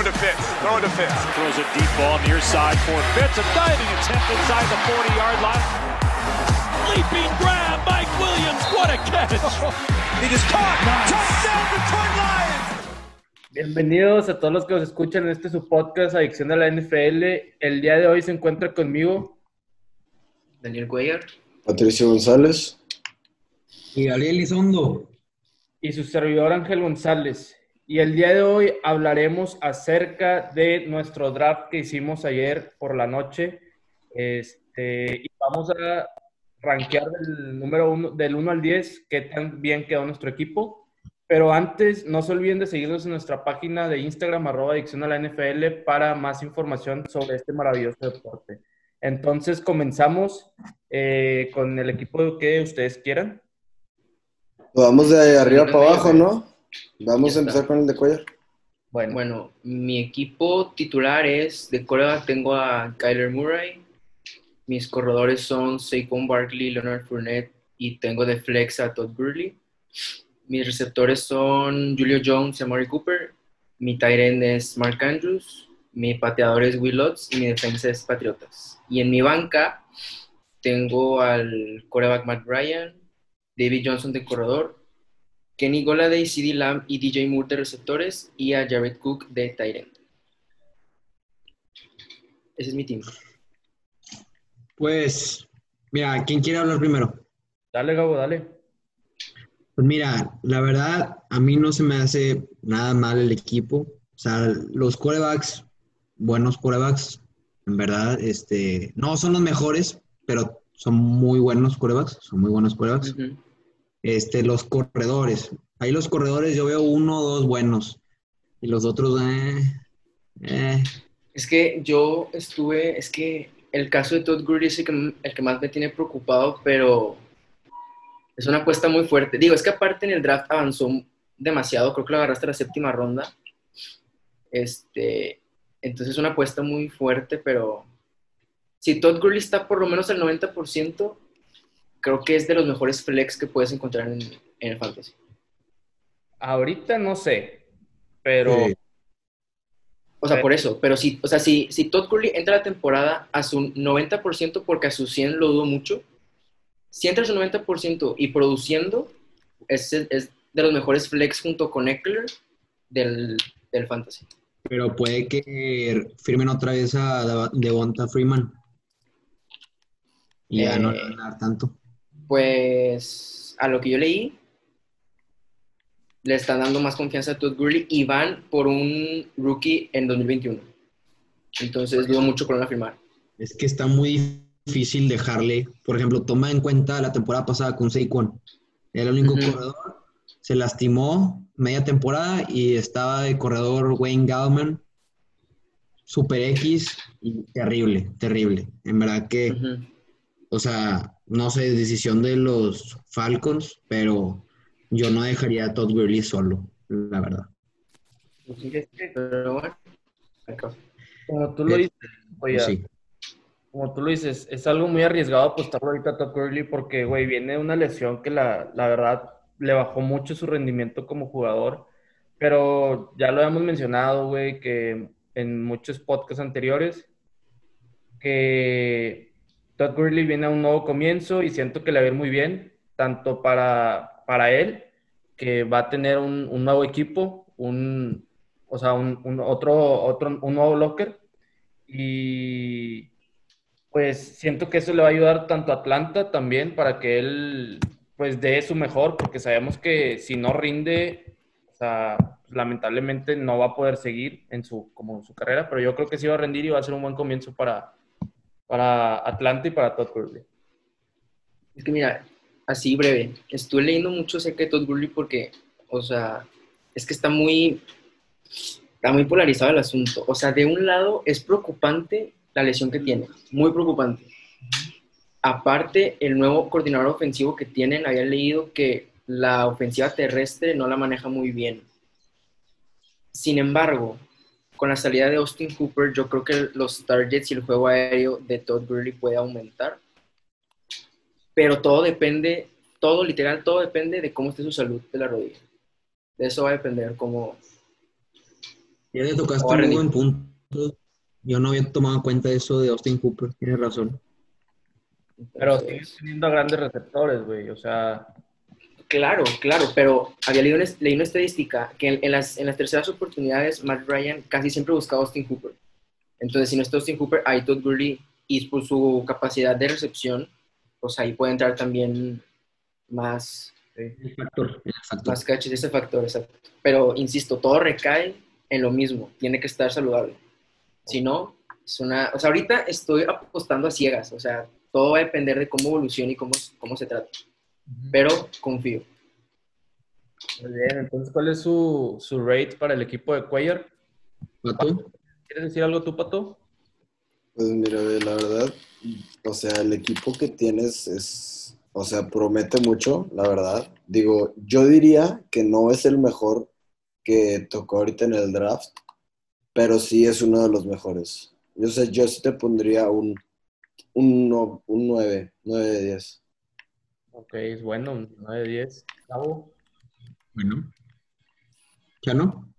Throw it to Fitz. Throw it to Fitz. Throws a deep ball near side for Fitz. A diving attempt inside the 40-yard line. Leaping grab, Mike Williams. What a catch. It is caught. Touchdown, Detroit Lions. Bienvenidos a todos los que nos escuchan en este su podcast Adicción a la NFL. El día de hoy se encuentra conmigo Daniel Cuellar. Patricio González. Y Gabriel Lizondo. y su servidor Ángel González. Y el día de hoy hablaremos acerca de nuestro draft que hicimos ayer por la noche. Este, y vamos a rankear del número uno, del 1 al 10 qué tan bien quedó nuestro equipo. Pero antes, no se olviden de seguirnos en nuestra página de Instagram, arroba adicción a la NFL, para más información sobre este maravilloso deporte. Entonces, comenzamos eh, con el equipo que ustedes quieran. Vamos de arriba para abajo, ¿no? Vamos a empezar con el de Cuellar. Bueno, Bueno, mi equipo titular es de coreback tengo a Kyler Murray. Mis corredores son Saquon Barkley, Leonard Fournette y tengo de flex a Todd Gurley. Mis receptores son Julio Jones y Amari Cooper. Mi tight end es Mark Andrews. Mi pateador es Will Lutz y mi defensa es Patriotas. Y en mi banca tengo al coreback Matt Ryan, David Johnson de corredor, Kenny Goladay, CD Lamb y DJ Moore de receptores y a Jared Cook de end. Ese es mi team. Pues, mira, ¿quién quiere hablar primero? dale, Gabo, dale. Pues mira, la verdad, a mí no se me hace nada mal el equipo. O sea, los corebacks, buenos corebacks, en verdad, este, no son los mejores, pero son muy buenos corebacks, son muy buenos corebacks. Ujú. Este, los corredores. Ahí los corredores yo veo uno o dos buenos. Y los otros, eh, eh, Es que yo estuve, es que el caso de Todd Gurley es el que, más me tiene preocupado, pero es una apuesta muy fuerte. Digo, es que aparte en el draft avanzó demasiado, creo que lo agarraste a la séptima ronda. Este, entonces es una apuesta muy fuerte, pero si Todd Gurley está por lo menos al 90%, creo que es de los mejores flex que puedes encontrar en, en el fantasy. Ahorita no sé, pero eh, O sea, Eh. por eso, pero si, o sea, si, si Todd Gurley entra a la temporada a su 90%, porque a su 100 lo dudo mucho, si entra a su 90% y produciendo, es, es de los mejores flex junto con Eckler del, del fantasy. pero puede que firmen otra vez a Devonta Freeman. Y ya no Eh. le van a dar tanto. Pues a lo que yo leí, le están dando más confianza a Todd Gurley y van por un rookie en 2021. Entonces dudo mucho con la firmar. Es que está muy difícil dejarle, por ejemplo, toma en cuenta la temporada pasada con Saquon. Era el único corredor, se lastimó media temporada y estaba de corredor Wayne Gallman, Super X y terrible, terrible. En verdad que. O sea, no sé, decisión de los Falcons, pero yo no dejaría a Todd Gurley solo, la verdad. Pero bueno, acá. como tú lo Eh, dices, oye, Sí. como tú lo dices, es algo muy arriesgado apostarlo ahorita a Todd Gurley porque, güey, viene de una lesión que la, la verdad le bajó mucho su rendimiento como jugador, pero ya lo habíamos mencionado, güey, que en muchos podcasts anteriores, que Todd Gurley viene a un nuevo comienzo y siento que le va a ir muy bien, tanto para, para él, que va a tener un, un nuevo equipo, un, o sea, un, un otro, otro, un nuevo locker, y pues siento que eso le va a ayudar tanto a Atlanta también para que él pues dé su mejor, porque sabemos que si no rinde, o sea, lamentablemente no va a poder seguir en su, como en su carrera, pero yo creo que sí va a rendir y va a ser un buen comienzo para, para Atlanta y para Todd Gurley. Es que mira, así breve, estuve leyendo mucho acerca de Todd Gurley porque, o sea, es que está muy, está muy polarizado el asunto. O sea, de un lado es preocupante la lesión que tiene, muy preocupante. Aparte, el nuevo coordinador ofensivo que tienen, había leído que la ofensiva terrestre no la maneja muy bien. Sin embargo, con la salida de Austin Cooper, yo creo que los targets y el juego aéreo de Todd Gurley puede aumentar. Pero todo depende, todo literal, todo depende de cómo esté su salud de la rodilla. De eso va a depender cómo, Ya le tocaste un buen punto. Yo no había tomado en cuenta eso de Austin Cooper. Tienes razón. Pero sigues teniendo a grandes receptores, güey. O sea, Claro, claro, pero había leído una, leí una estadística que en, en las, en las terceras oportunidades Matt Ryan casi siempre buscaba a Austin Hooper. Entonces, si no está Austin Hooper, ahí Todd Gurley y por su capacidad de recepción, pues ahí puede entrar también más, El factor. El factor. más catches, ese factor, exacto. Pero, insisto, todo recae en lo mismo, tiene que estar saludable. Si no, es una... O sea, ahorita estoy apostando a ciegas, o sea, todo va a depender de cómo evoluciona y cómo, cómo se trata. Pero confío. muy bien. Entonces, ¿cuál es su, su rate para el equipo de Cuellar? ¿Pato? ¿Quieres decir algo tú, Pato? Pues mira, la verdad, o sea, el equipo que tienes es, o sea, promete mucho, la verdad. Digo, yo diría que no es el mejor que tocó ahorita en el draft, pero sí es uno de los mejores. Yo sé, yo sí te pondría un, un, un 9, 9 de 10. Ok, es bueno, un 9 de 10. Gabo, Bueno. ¿Chano?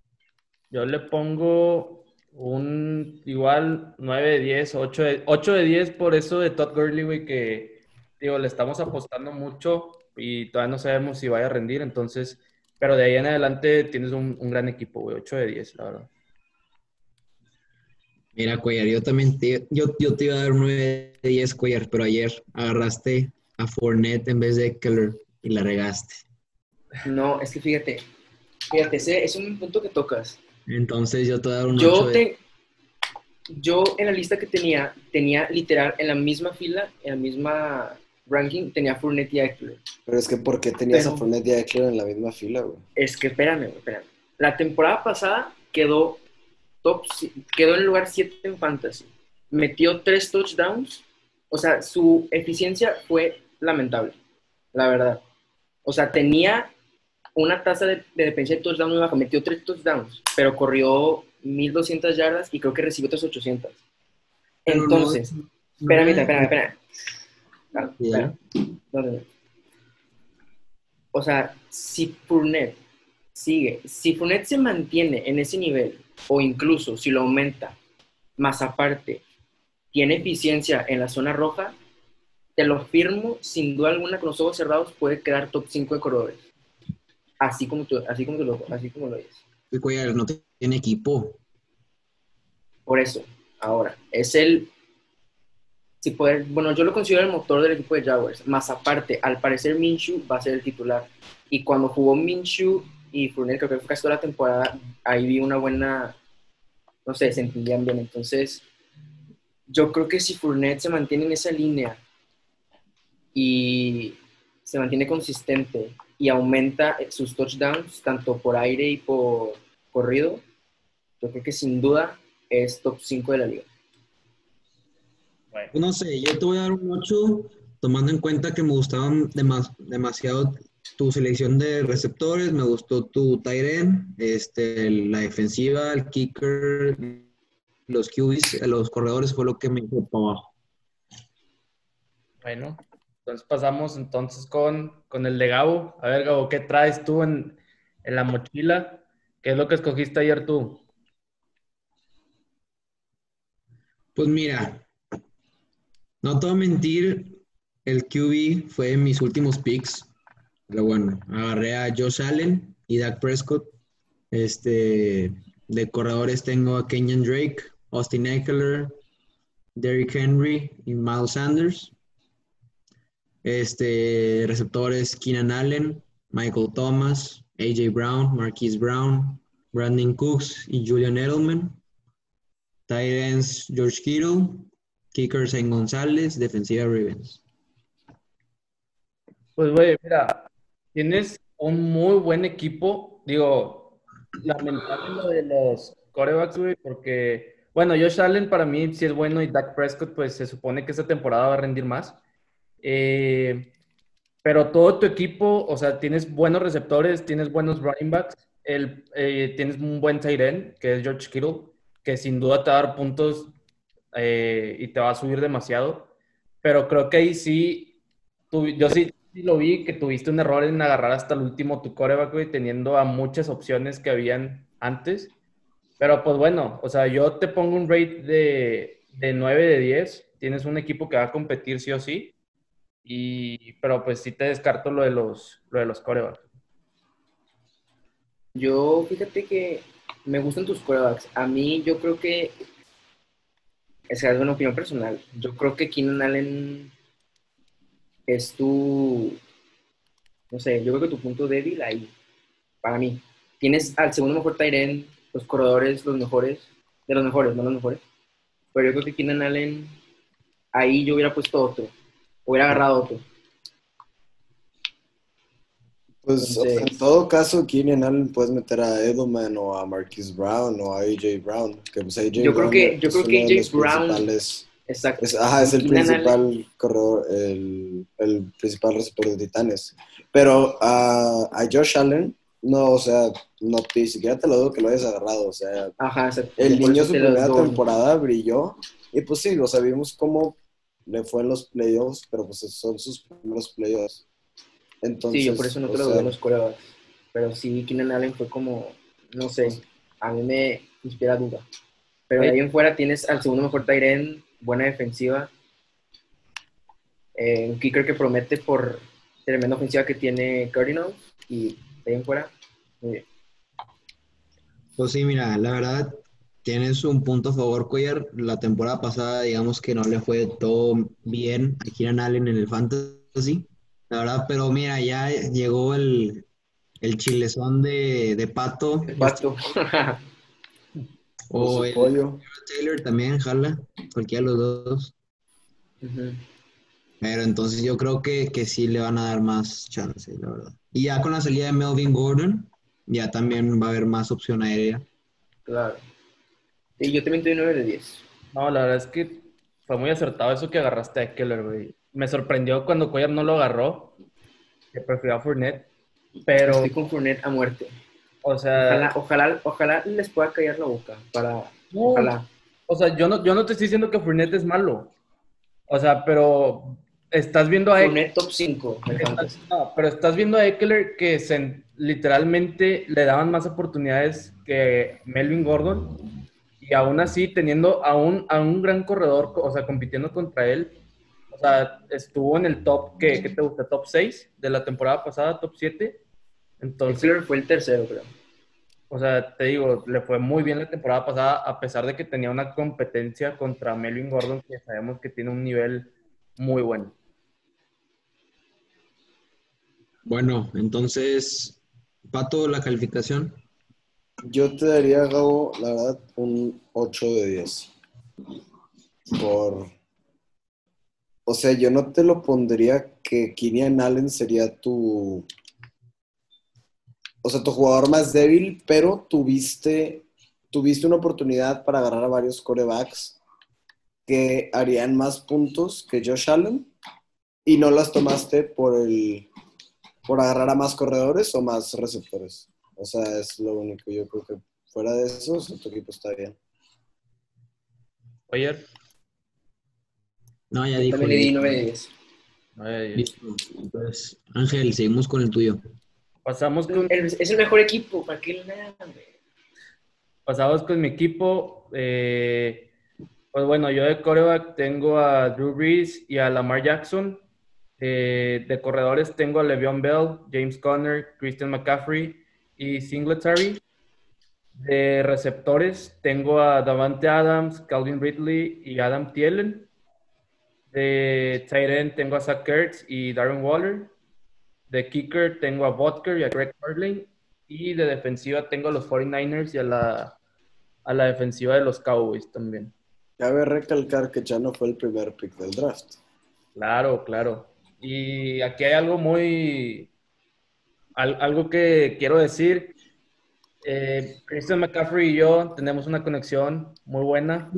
Yo le pongo un igual 9 de 10, 8 de, 8 de 10 por eso de Todd Gurley, güey, que digo, le estamos apostando mucho y todavía no sabemos si vaya a rendir, entonces, pero de ahí en adelante tienes un, un gran equipo, güey, 8 de 10, la verdad. Mira, Cuellar, yo también te, yo, yo te iba a dar un 9 de 10, Cuellar, pero ayer agarraste a Fournette en vez de Keller y la regaste. No, es que fíjate, fíjate, ese es un punto que tocas. Entonces yo te voy a dar un 8 Yo, de... te, yo en la lista que tenía, tenía literal en la misma fila, en la misma ranking, tenía Fournette y Eckler. Pero es que ¿por qué tenías Pero- a Fournette y a Eckler en la misma fila, güey? Es que espérame, espérame. La temporada pasada quedó top, quedó en el lugar 7 en fantasy. Metió 3 touchdowns. O sea, su eficiencia fue lamentable, la verdad. O sea, tenía una tasa de, de dependencia de touchdown muy baja. Metió 3 touchdowns, pero corrió 1200 yardas y creo que recibió otras 800. Pero no- Entonces, espérame, espérame, espérame. Espérame. No, no, no. O sea, si Fournette sigue, si Fournette se mantiene en ese nivel, o incluso si lo aumenta, más aparte, tiene eficiencia en la zona roja, te lo firmo, sin duda alguna, con los ojos cerrados, puede quedar top 5 de corredores. Así como, tú, así como, tú lo, así como lo dices. El Cuellar no tiene equipo. Por eso, ahora, es el. Si puede, bueno, yo lo considero el motor del equipo de Jaguars. Más aparte, al parecer Minshew va a ser el titular. Y cuando jugó Minshew y Fournette, creo que fue casi toda la temporada, ahí vi una buena. No sé, se entendían bien. Entonces, yo creo que si Fournette se mantiene en esa línea y se mantiene consistente y aumenta sus touchdowns, tanto por aire y por corrido, yo creo que sin duda es top 5 de la liga. Bueno, No sé, yo te voy a dar un 8, tomando en cuenta que me gustaban demas- demasiado tu selección de receptores, me gustó tu tight end, este, la defensiva, el kicker, los QBs, los corredores fue lo que me hizo para abajo. bueno, entonces pasamos entonces con, con el de Gabo. A ver, Gabo, ¿qué traes tú en, en la mochila? ¿Qué es lo que escogiste ayer tú? Pues mira, no te voy a mentir, el QB fue mis últimos picks, pero bueno, agarré a Josh Allen y Dak Prescott. Este, de corredores tengo a Kenyon Drake, Austin Eckler, Derrick Henry y Miles Sanders. Este, receptores Keenan Allen, Michael Thomas, AJ Brown, Marquise Brown, Brandon Cooks y Julian Edelman. Tight George Kittle, kicker Zane González, defensiva Ravens. Pues, güey, mira, tienes un muy buen equipo. Digo, lamentable lo de los corebacks, güey, porque, bueno, Josh Allen para mí sí es bueno y Dak Prescott, pues se supone que esta temporada va a rendir más. Eh, pero todo tu equipo, o sea, tienes buenos receptores, tienes buenos running backs, el, eh, tienes un buen tight end, que es George Kittle, que sin duda te va a dar puntos eh, y te va a subir demasiado. Pero creo que ahí sí, yo sí, sí lo vi, que tuviste un error en agarrar hasta el último tu coreback, güey, teniendo a muchas opciones que habían antes. Pero pues bueno, o sea, yo te pongo un rate de, de 9 de 10. Tienes un equipo que va a competir sí o sí. Y, pero pues sí te descarto lo de los, lo de los corebacks. Yo, fíjate que me gustan tus corebacks. A mí, yo creo que. Esa es una opinión personal. Yo creo que Keenan Allen es tu. No sé, yo creo que tu punto débil ahí. Para mí. Tienes al segundo mejor Tyren, los corredores, los mejores. De los mejores, no los mejores. Pero yo creo que Keenan Allen. Ahí yo hubiera puesto otro. Hubiera agarrado otro. Pues o sea, en todo caso, Keenan Allen puedes meter a Edelman o a Marquise Brown o a AJ Brown. Que pues AJ yo creo que, yo creo que AJ Brown. Exacto. es- ajá, es el Keenan principal corredor, el, el principal receptor de Titanes. Pero a, a Josh Allen, no, o sea, no ni siquiera te lo digo que lo hayas agarrado. O sea, Ajá, el niño su primera temporada brilló. Y pues sí, lo sabíamos cómo le fue en los playoffs, pero pues son sus primeros playoffs. Entonces, Sí, yo por eso no te lo sea, en los corebacks. Pero sí, Keenan Allen fue como, no sé, a mí me inspira duda. Pero de ahí en fuera tienes al segundo mejor Tyren, buena defensiva. eh, un kicker que promete por tremenda ofensiva que tiene Cardinals. Y de ahí en fuera, muy bien. Pues sí, mira, la verdad, tienes un punto a favor, Cuellar. La temporada pasada, digamos que no le fue todo bien a Keenan Allen en el Fantasy, la verdad, pero mira, ya llegó el, el chilezón de, de Pato, El pato. o el pollo. Taylor también, jala, cualquiera de los dos. Pero entonces yo creo que, que sí le van a dar más chance, la verdad. Y ya con la salida de Melvin Gordon, ya también va a haber más opción aérea. Claro. Sí, yo también doy 9 de 10. No, la verdad es que fue muy acertado eso que agarraste a Keller, güey. Me sorprendió cuando Cuellar no lo agarró, que prefirió a Fournette. Pero, Estoy con Fournette a muerte. o sea, Ojalá, ojalá, ojalá les pueda callar la boca. Para, no, ojalá. o sea, yo no, yo no te estoy diciendo que Fournette es malo. O sea, pero estás viendo a Eckler. Top 5 del fantasy. No, pero estás viendo a Eckler que se, literalmente le daban más oportunidades que Melvin Gordon. Y aún así, teniendo a un, a un gran corredor, o sea, compitiendo contra él, o sea, estuvo en el top, ¿qué, qué te gusta? ¿Top 6 de la temporada pasada? ¿Top 7? Entonces, Eckler fue el tercero, creo. o sea, te digo, le fue muy bien la temporada pasada, a pesar de que tenía una competencia contra Melvin Gordon, que sabemos que tiene un nivel muy bueno. Bueno, entonces, Pato, la calificación. Yo te daría, Gabo, la verdad, un 8 de 10. Por. O sea, yo no te lo pondría que Keenan Allen sería tu. O sea, tu jugador más débil, pero tuviste, tuviste una oportunidad para agarrar a varios corebacks que harían más puntos que Josh Allen y no las tomaste por el por agarrar a más corredores o más receptores. O sea, es lo único. Yo creo que fuera de eso, tu equipo está bien. Oye, No, ya dijo. También le di ya 9 de dijo. 10. Ay, Listo. Entonces, Ángel, seguimos con el tuyo. pasamos con, El- Es el mejor equipo, ¿para qué pasamos con mi equipo. eh, pues bueno, yo de coreback tengo a Drew Brees y a Lamar Jackson. Eh, de corredores tengo a Le'Veon Bell, James Conner, Christian McCaffrey y Singletary. De receptores tengo a Davante Adams, Calvin Ridley y Adam Thielen. De tight end tengo a Zach Ertz y Darren Waller. De kicker tengo a Butker y a Greg Harley. Y de defensiva tengo a los 49ers y a la, a la defensiva de los Cowboys también. Cabe recalcar que ya no fue el primer pick del draft. Claro, claro. Y aquí hay algo muy, al- algo que quiero decir. Eh, Christian McCaffrey y yo tenemos una conexión muy buena.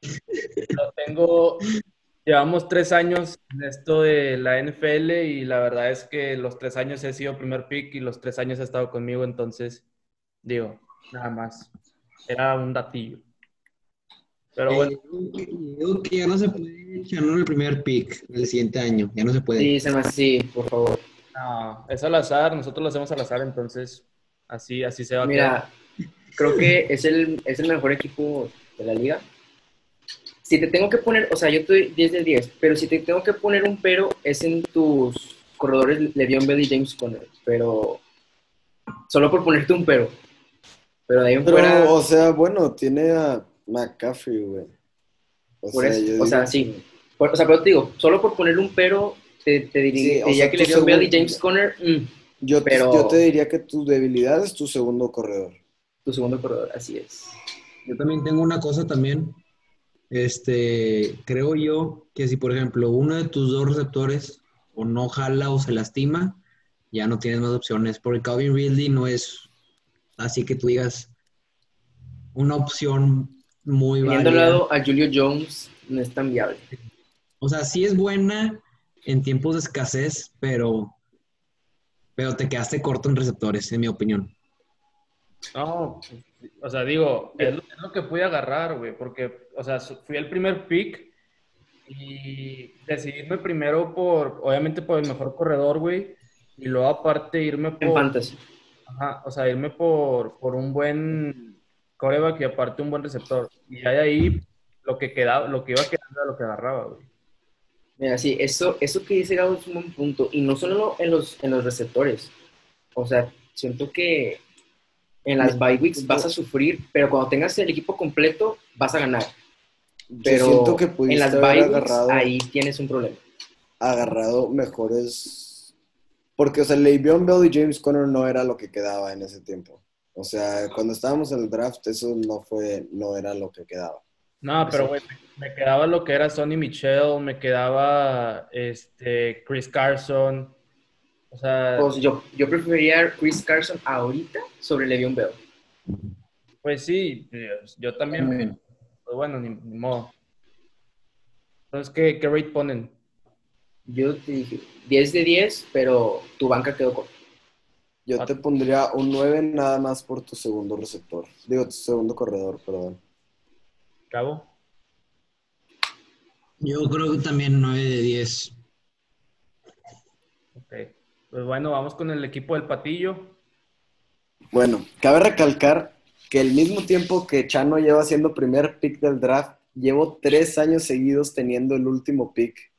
Lo tengo, llevamos tres años en esto de la NFL y la verdad es que los tres años he sido primer pick y los tres años ha estado conmigo, entonces digo, nada más. Era un datillo. Pero bueno. Eh, digo que ya no se puede echar el primer pick el siguiente año. Ya no se puede. Sí, se me sí, por favor. No, es al azar, nosotros lo hacemos al azar, entonces así, así se va a quedar. Mira, creo que es el, es el mejor equipo de la liga. Si te tengo que poner, o sea, yo estoy 10 de 10, pero si te tengo que poner un pero, es en tus corredores Le'Veon Bell y James Conner. Pero, solo por ponerte un pero. Pero de ahí en Pero, fuera, o sea, bueno, tiene a McCaffrey, güey. O por sea, eso, sea, sí. Por- o sea, pero te digo, solo por poner un pero, te, te diría, Sí, que tu Le'Veon Bell y segundo- James Conner, mm, Yo, te- pero- yo te diría que tu debilidad es tu segundo corredor. tu segundo corredor, así es. Yo también tengo una cosa también. Este, creo yo que si, por ejemplo, uno de tus dos receptores o no jala o se lastima, ya no tienes más opciones. Porque Calvin Ridley no es así que tú digas una opción muy Teniendo al válida. lado a Julio Jones, no es tan viable. O sea, sí es buena en tiempos de escasez, pero, pero te quedaste corto en receptores, en mi opinión. No, o sea, digo, es lo, es lo que pude agarrar, güey, porque, o sea, fui el primer pick y decidirme primero por, obviamente por el mejor corredor, güey, y luego aparte irme En por, fantasy. ajá, o sea, irme por, por un buen coreback y aparte un buen receptor. Y ya de ahí lo que quedaba, lo que iba quedando era lo que agarraba, güey. Mira, sí, eso, eso que dice Gabo es un buen punto. Y no solo en los, en los receptores. O sea, siento que en las bye weeks vas a sufrir, pero cuando tengas el equipo completo, vas a ganar. Pero que en las bye weeks, agarrado, ahí tienes un problema. agarrado mejores. Porque, o sea, Le'Veon Bell y James Conner no era lo que quedaba en ese tiempo. O sea, cuando estábamos en el draft, eso no fue, no era lo que quedaba. No, pero güey, me quedaba lo que era Sonny Michel, me quedaba este Chris Carson. O sea, Pues yo, yo preferiría Chris Carson ahorita sobre Le'Veon Bell. pues sí, yo también. Pues bueno, ni, ni modo. Entonces, ¿qué, qué rate ponen? Yo te dije 10 de 10, pero tu banca quedó corta. Yo Ah. te pondría un 9 nada más por tu segundo receptor. Digo, tu segundo corredor, perdón. ¿Cabo? Yo creo que también 9 de 10. Ok. Pues bueno, vamos con el equipo del Patillo. Bueno, cabe recalcar que al mismo tiempo que Chano lleva siendo primer pick del draft, llevo tres años seguidos teniendo el último pick.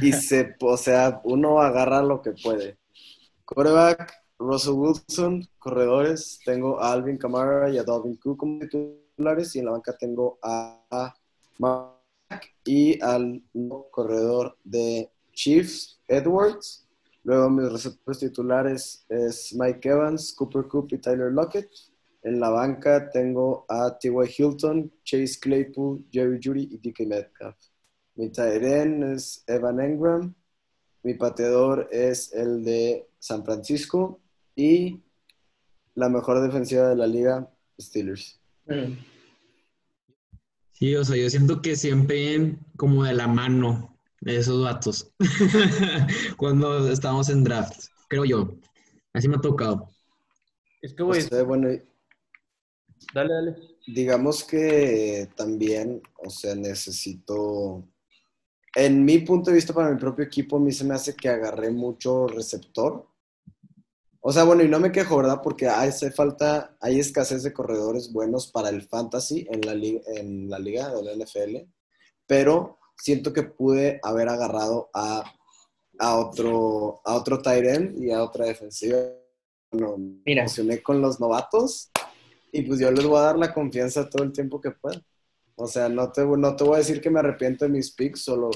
Y se, o sea, uno agarra lo que puede. Quarterback, Russell Wilson, corredores, tengo a Alvin Kamara y a Dalvin Cook como titulares, y en la banca tengo a, a y al corredor de Chiefs, Edwards. Luego mis receptores titulares es Mike Evans, Cooper Coop y Tyler Lockett. En la banca tengo a T.Y. Hilton, Chase Claypool, Jerry Judy y DK Metcalf. Mi end es Evan Engram. Mi pateador es el de San Francisco. Y la mejor defensiva de la liga, Steelers. Sí, o sea, yo siento que siempre como de la mano de esos vatos cuando estábamos en draft, creo yo. Así me ha tocado. Es que, güey, O sea, bueno, dale, dale. digamos que también, o sea, necesito, en mi punto de vista para mi propio equipo, a mí se me hace que agarré mucho receptor. O sea, bueno, y no me quejo, ¿verdad? Porque hace falta, hay escasez de corredores buenos para el fantasy en la, en la liga de la NFL, pero siento que pude haber agarrado a, a otro, a otro tight end y a otra defensiva. Bueno, me Mira. emocioné con los novatos y pues yo les voy a dar la confianza todo el tiempo que pueda. O sea, no te, no te voy a decir que me arrepiento de mis picks, solo,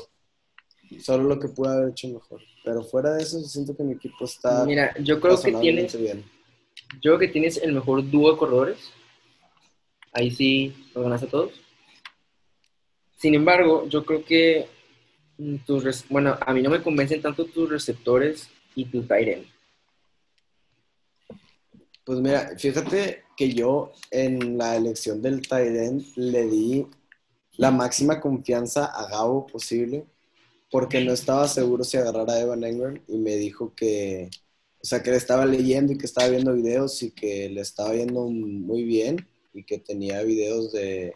solo lo que pude haber hecho mejor. Pero fuera de eso, siento que mi equipo está Mira, yo creo que tienes, bien. yo creo que tienes el mejor dúo de corredores. Ahí sí los ganaste a todos. Sin embargo, yo creo que mm, tus, bueno, a mí no me convencen tanto tus receptores y tu end. Pues mira, fíjate que yo en la elección del end le di la máxima confianza a Gabo posible porque no estaba seguro si agarrar a Evan Engram y me dijo que, o sea, que le estaba leyendo y que estaba viendo videos y que le estaba viendo muy bien y que tenía videos de,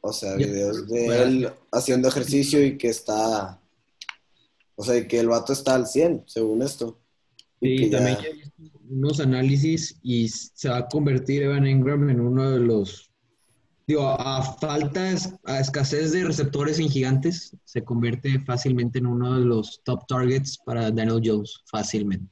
o sea, videos de él haciendo ejercicio y que está, o sea, que el vato está al 100, según esto. Y Sí, también ya unos análisis y se va a convertir Evan Ingram en uno de los, digo, a falta, a escasez de receptores en gigantes, se convierte fácilmente en uno de los top targets para Daniel Jones, fácilmente.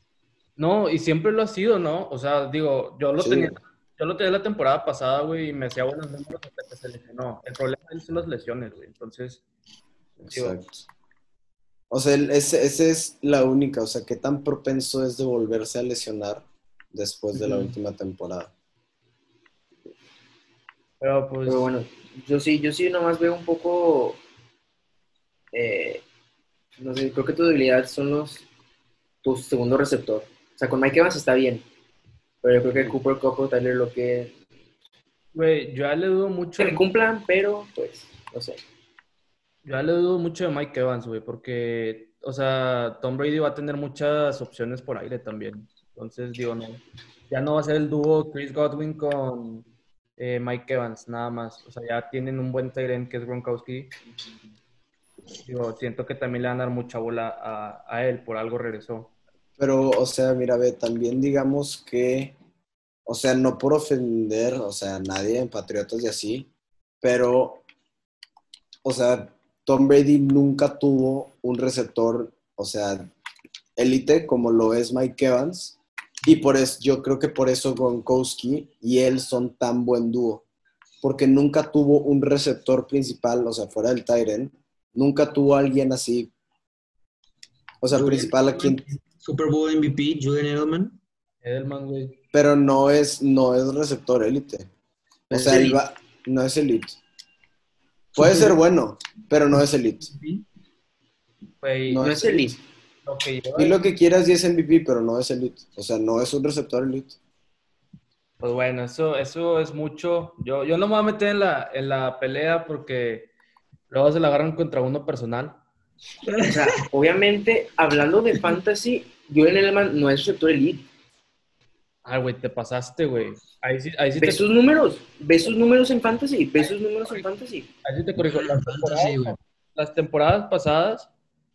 No, y siempre lo ha sido, ¿no? O sea, digo, yo lo Sí. tenía, yo lo tenía la temporada pasada, güey, y me hacía buenos números hasta que se lesionó. El problema son las lesiones, güey. Entonces, Exacto. O sea, ese es la única, o sea, qué tan propenso es de volverse a lesionar después de la última temporada. Pero pues, Pero bueno, yo sí, yo sí nomás veo un poco, eh, no sé, creo que tu debilidad son los, tu segundo receptor. O sea, con Mike Evans está bien, pero yo creo que Cooper Cup o Tyler lo que güey, yo ya le dudo mucho, que cumplan, pero pues, no sé. yo ya le dudo mucho de Mike Evans, güey, porque, o sea, Tom Brady va a tener muchas opciones por aire también. Entonces, digo, no, ya no va a ser el dúo Chris Godwin con eh, Mike Evans, nada más. O sea, ya tienen un buen Tyrant que es Gronkowski. Digo, siento que también le van a dar mucha bola a, a él, por algo regresó. Pero, o sea, mira, ve, también digamos que, o sea, no por ofender, o sea, nadie en Patriotas y así, pero, o sea, Tom Brady nunca tuvo un receptor, o sea, élite como lo es Mike Evans, y por eso, yo creo que por eso Gronkowski y él son tan buen dúo, porque nunca tuvo un receptor principal, o sea, fuera del Tyren, nunca tuvo alguien así, o sea, Julian principal a quien Super Bowl MVP, Julian Edelman. Edelman, güey. pero no es, no es receptor élite. O sea, él va- no es elite. Puede ser bueno, pero no es elite. No es elite. Lo que lleva- Y lo que quieras y es MVP, pero no es elite. O sea, no es un receptor elite. Pues bueno, eso, eso es mucho. Yo, yo no me voy a meter en la, en la pelea porque luego se la agarran contra uno personal. O sea, obviamente, hablando de fantasy, Julian Edelman no es receptor elite. Ay, güey, te pasaste, güey. Ahí sí, ahí sí Ve te, sus números, ve sus números en fantasy, ve sus números en fantasy. ahí sí te corrijo. Las temporadas, las temporadas pasadas,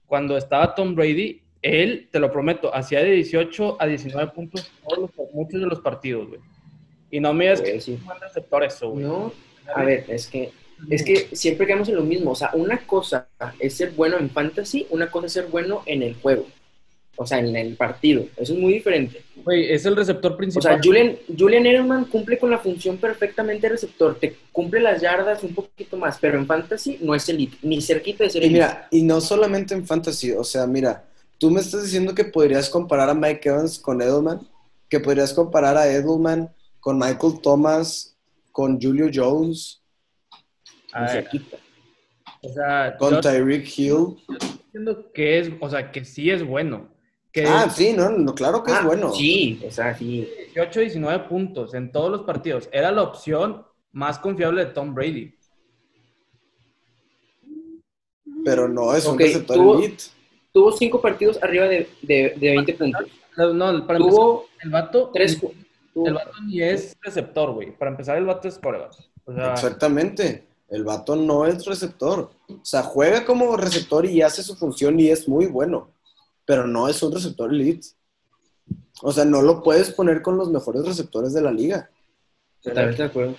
cuando estaba Tom Brady, él, te lo prometo, hacía de 18 a 19 puntos todos los- muchos de los partidos, güey. Y no me digas que sí. es un buen receptor eso, güey. No, a ver, es que es que siempre quedamos en lo mismo. O sea, una cosa es ser bueno en fantasy, una cosa es ser bueno en el juego. O sea, en el partido. Eso es muy diferente. Güey, es el receptor O principal. sea, Julian, Julian Edelman cumple con la función perfectamente de receptor. Te cumple las yardas un poquito más, pero en fantasy no es elite, ni cerquita de ser Y elite. mira, y no solamente en fantasy. O sea, mira, tú me estás diciendo que podrías comparar a Mike Evans con Edelman, que podrías comparar a Edelman con Michael Thomas, con Julio Jones, A Ni ver, cerquita. o sea, con yo Tyreek Hill. entiendo que es, o sea, que sí es bueno. Que Ah, sí, no, no, claro que es Ah, bueno. Sí, o sea, sí. 18, 19 puntos en todos los partidos. Era la opción más confiable de Tom Brady. Pero no es un receptor elite. Tuvo cinco partidos arriba de, de, de 20 puntos. No, no, para empezar, Tuvo el vato, tres. el vato ni es receptor, güey. Para empezar, el vato es coreback. O sea, Exactamente. El vato no es receptor. O sea, juega como receptor y hace su función y es muy bueno. Pero no es un receptor elite. O sea, no lo puedes poner con los mejores receptores de la liga. Totalmente de acuerdo.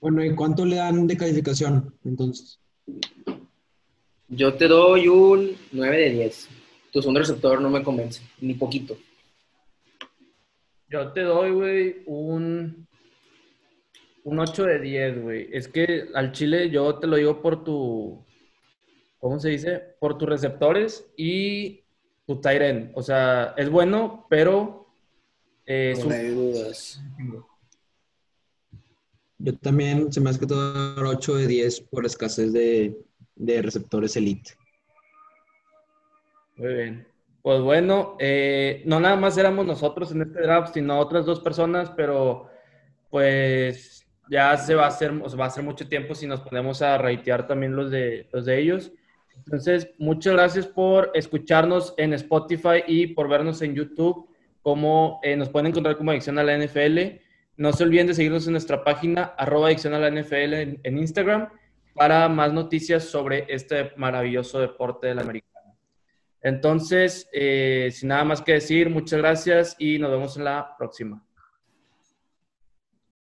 Bueno, ¿y cuánto le dan de calificación entonces? Yo te doy un 9 de 10. Tu segundo receptor no me convence, ni poquito. yo te doy, güey, un, un 8 de 10, güey. Es que al Chile yo te lo digo por tu, ¿cómo se dice? Por tus receptores y tu end. O sea, es bueno, pero eh, es No hay dudas. Yo también se me hace que dar 8 de 10 por escasez de, de receptores elite. Muy bien. Pues bueno, eh, no nada más éramos nosotros en este draft, sino otras dos personas, pero pues ya se va a hacer, va a hacer mucho tiempo si nos ponemos a raitear también los de, los de ellos. Entonces, muchas gracias por escucharnos en Spotify y por vernos en YouTube, como eh, nos pueden encontrar como Adicción a la NFL. No se olviden de seguirnos en nuestra página, arroba Adicción a la NFL en Instagram, para más noticias sobre este maravilloso deporte del americano. Entonces, eh, sin nada más que decir, muchas gracias y nos vemos en la próxima.